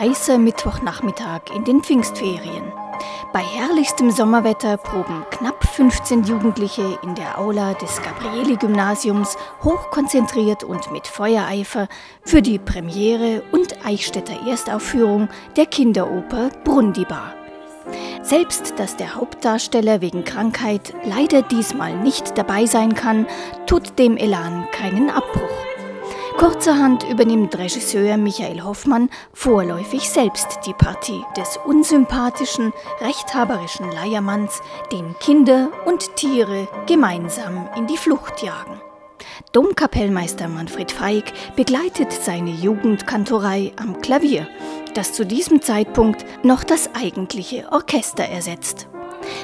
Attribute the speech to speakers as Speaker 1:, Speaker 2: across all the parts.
Speaker 1: heißer Mittwochnachmittag in den Pfingstferien. Bei herrlichstem Sommerwetter proben knapp 15 Jugendliche in der Aula des Gabrieli-Gymnasiums hochkonzentriert und mit Feuereifer für die Premiere und Eichstätter Erstaufführung der Kinderoper Brundibar. Selbst dass der Hauptdarsteller wegen Krankheit leider diesmal nicht dabei sein kann, tut dem Elan keinen Abbruch. Kurzerhand übernimmt Regisseur Michael Hoffmann vorläufig selbst die Partie des unsympathischen, rechthaberischen Leiermanns, den Kinder und Tiere gemeinsam in die Flucht jagen. Domkapellmeister Manfred Feig begleitet seine Jugendkantorei am Klavier, das zu diesem Zeitpunkt noch das eigentliche Orchester ersetzt.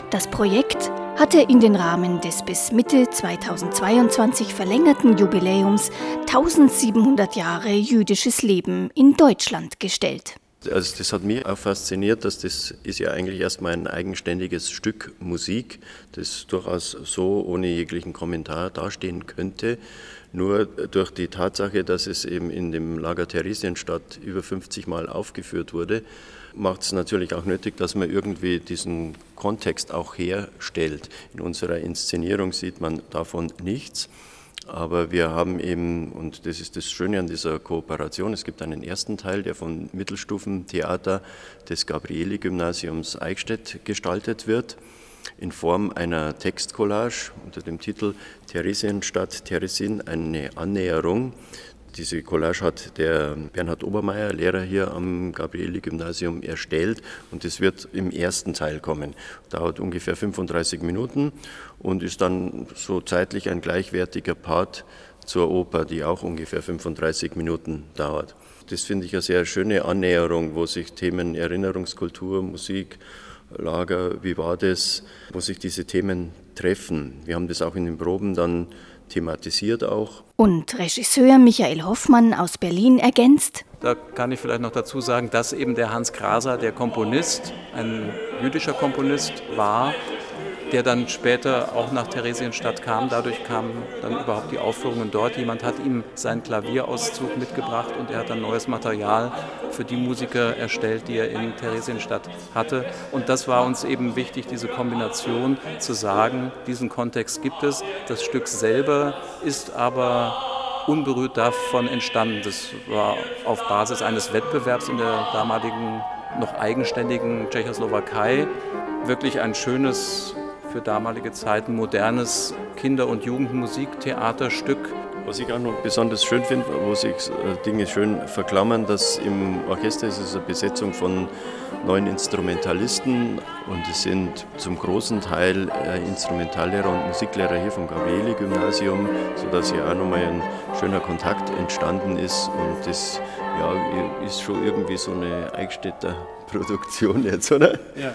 Speaker 1: Das Projekt hat er in den Rahmen des bis Mitte 2022 verlängerten Jubiläums 1700 Jahre jüdisches Leben in Deutschland gestellt.
Speaker 2: Also das hat mich auch fasziniert, dass das ist ja eigentlich erstmal ein eigenständiges Stück Musik, das durchaus so ohne jeglichen Kommentar dastehen könnte. Nur durch die Tatsache, dass es eben in dem Lager Theresienstadt über 50 Mal aufgeführt wurde, macht es natürlich auch nötig, dass man irgendwie diesen Kontext auch herstellt. In unserer Inszenierung sieht man davon nichts. Aber wir haben eben, und das ist das Schöne an dieser Kooperation, es gibt einen ersten Teil, der vom Mittelstufentheater des Gabrieli-Gymnasiums Eichstätt gestaltet wird, in Form einer Textcollage unter dem Titel Theresienstadt Theresin, eine Annäherung diese Collage hat der Bernhard Obermeier, Lehrer hier am Gabrieli-Gymnasium, erstellt und es wird im ersten Teil kommen. Dauert ungefähr 35 Minuten und ist dann so zeitlich ein gleichwertiger Part zur Oper, die auch ungefähr 35 Minuten dauert. Das finde ich eine sehr schöne Annäherung, wo sich Themen Erinnerungskultur, Musik, Lager, wie war das, wo sich diese Themen treffen. Wir haben das auch in den Proben dann thematisiert auch.
Speaker 1: Und Regisseur Michael Hoffmann aus Berlin ergänzt.
Speaker 3: Da kann ich vielleicht noch dazu sagen, dass eben der Hans Graser, der Komponist, ein jüdischer Komponist war, der dann später auch nach Theresienstadt kam. Dadurch kamen dann überhaupt die Aufführungen dort. Jemand hat ihm seinen Klavierauszug mitgebracht und er hat dann neues Material für die Musiker erstellt, die er in Theresienstadt hatte. Und das war uns eben wichtig, diese Kombination zu sagen, diesen Kontext gibt es. Das Stück selber ist aber unberührt davon entstanden. Das war auf Basis eines Wettbewerbs in der damaligen noch eigenständigen Tschechoslowakei wirklich ein schönes für damalige Zeiten modernes Kinder- und Jugendmusiktheaterstück.
Speaker 2: Was ich auch noch besonders schön finde, wo sich äh, Dinge schön verklammern, dass im Orchester ist es eine Besetzung von neun Instrumentalisten und es sind zum großen Teil äh, Instrumentallehrer und Musiklehrer hier vom Gabrieli-Gymnasium, sodass hier auch nochmal ein schöner Kontakt entstanden ist und das ja, ist schon irgendwie so eine Eichstätter Produktion jetzt, oder? Ja.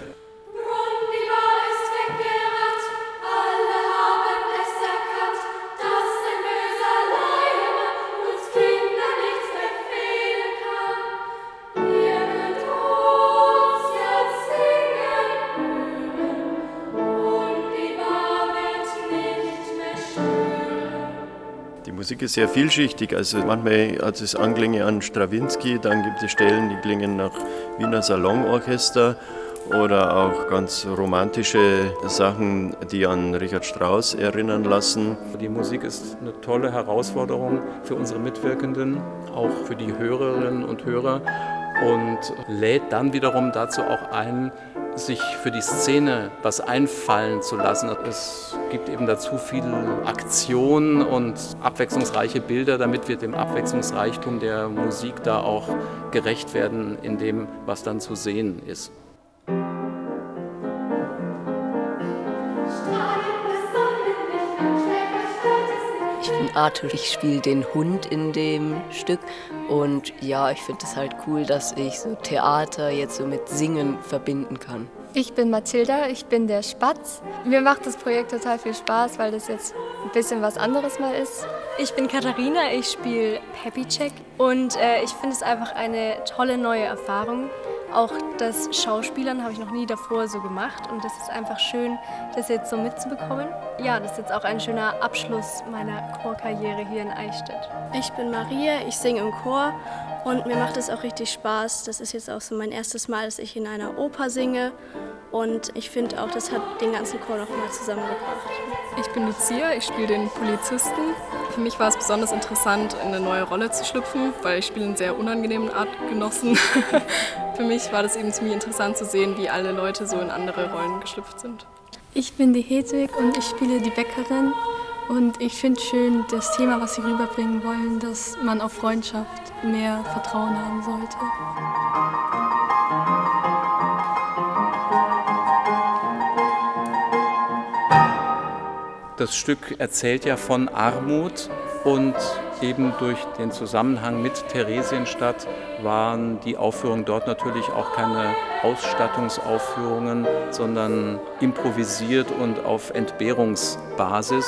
Speaker 2: Musik ist sehr vielschichtig. Also manchmal hat es Anklänge an Strawinski, dann gibt es Stellen, die klingen nach Wiener Salonorchester oder auch ganz romantische Sachen, die an Richard Strauss erinnern lassen.
Speaker 3: Die Musik ist eine tolle Herausforderung für unsere Mitwirkenden, auch für die Hörerinnen und Hörer und lädt dann wiederum dazu auch ein, sich für die Szene was einfallen zu lassen. Es gibt eben dazu viel Aktion und abwechslungsreiche Bilder, damit wir dem Abwechslungsreichtum der Musik da auch gerecht werden in dem, was dann zu sehen ist.
Speaker 4: Arthur. Ich spiele den Hund in dem Stück und ja, ich finde es halt cool, dass ich so Theater jetzt so mit Singen verbinden kann.
Speaker 5: Ich bin Mathilda, ich bin der Spatz. Mir macht das Projekt total viel Spaß, weil das jetzt ein bisschen was anderes mal ist.
Speaker 6: Ich bin Katharina, ich spiele Happy Check und äh, ich finde es einfach eine tolle neue Erfahrung. Auch das Schauspielern habe ich noch nie davor so gemacht und das ist einfach schön, das jetzt so mitzubekommen. Ja, das ist jetzt auch ein schöner Abschluss meiner Chorkarriere hier in Eichstätt.
Speaker 7: Ich bin Maria, ich singe im Chor Und mir macht es auch richtig Spaß. Das ist jetzt auch so mein erstes Mal, dass ich in einer Oper singe. Und ich finde auch, das hat den ganzen Chor noch mal zusammengebracht.
Speaker 8: Ich bin Lucia, ich spiele den Polizisten. Für mich war es besonders interessant, in eine neue Rolle zu schlüpfen, weil ich spiele einen sehr unangenehmen Artgenossen. Für mich war das eben ziemlich interessant zu sehen, wie alle Leute so in andere Rollen geschlüpft sind.
Speaker 9: Ich bin die Hedwig und ich spiele die Bäckerin. Und ich finde schön das Thema, was sie rüberbringen wollen, dass man auf Freundschaft mehr Vertrauen haben sollte.
Speaker 3: Das Stück erzählt ja von Armut und eben durch den Zusammenhang mit Theresienstadt waren die Aufführungen dort natürlich auch keine Ausstattungsaufführungen, sondern improvisiert und auf Entbehrungsbasis.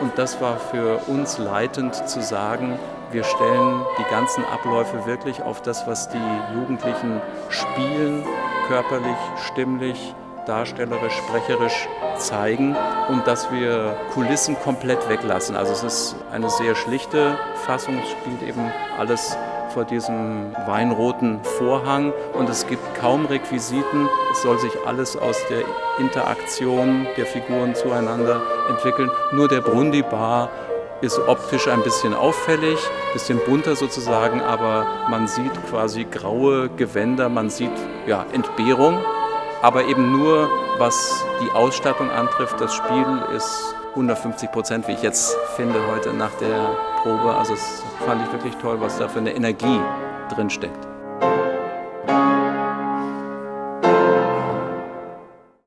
Speaker 3: Und das war für uns leitend zu sagen, wir stellen die ganzen Abläufe wirklich auf das, was die Jugendlichen spielen, körperlich, stimmlich, darstellerisch, sprecherisch zeigen und dass wir Kulissen komplett weglassen. Also es ist eine sehr schlichte Fassung, es spielt eben alles vor diesem weinroten Vorhang und es gibt kaum Requisiten. Es soll sich alles aus der Interaktion der Figuren zueinander entwickeln. Nur der Brundibar ist optisch ein bisschen auffällig, ein bisschen bunter sozusagen, aber man sieht quasi graue Gewänder, man sieht ja, Entbehrung, aber eben nur was die Ausstattung antrifft. Das Spiel ist 150 Prozent, wie ich jetzt finde heute nach der Probe. Also das fand ich wirklich toll, was da für eine Energie drin steckt.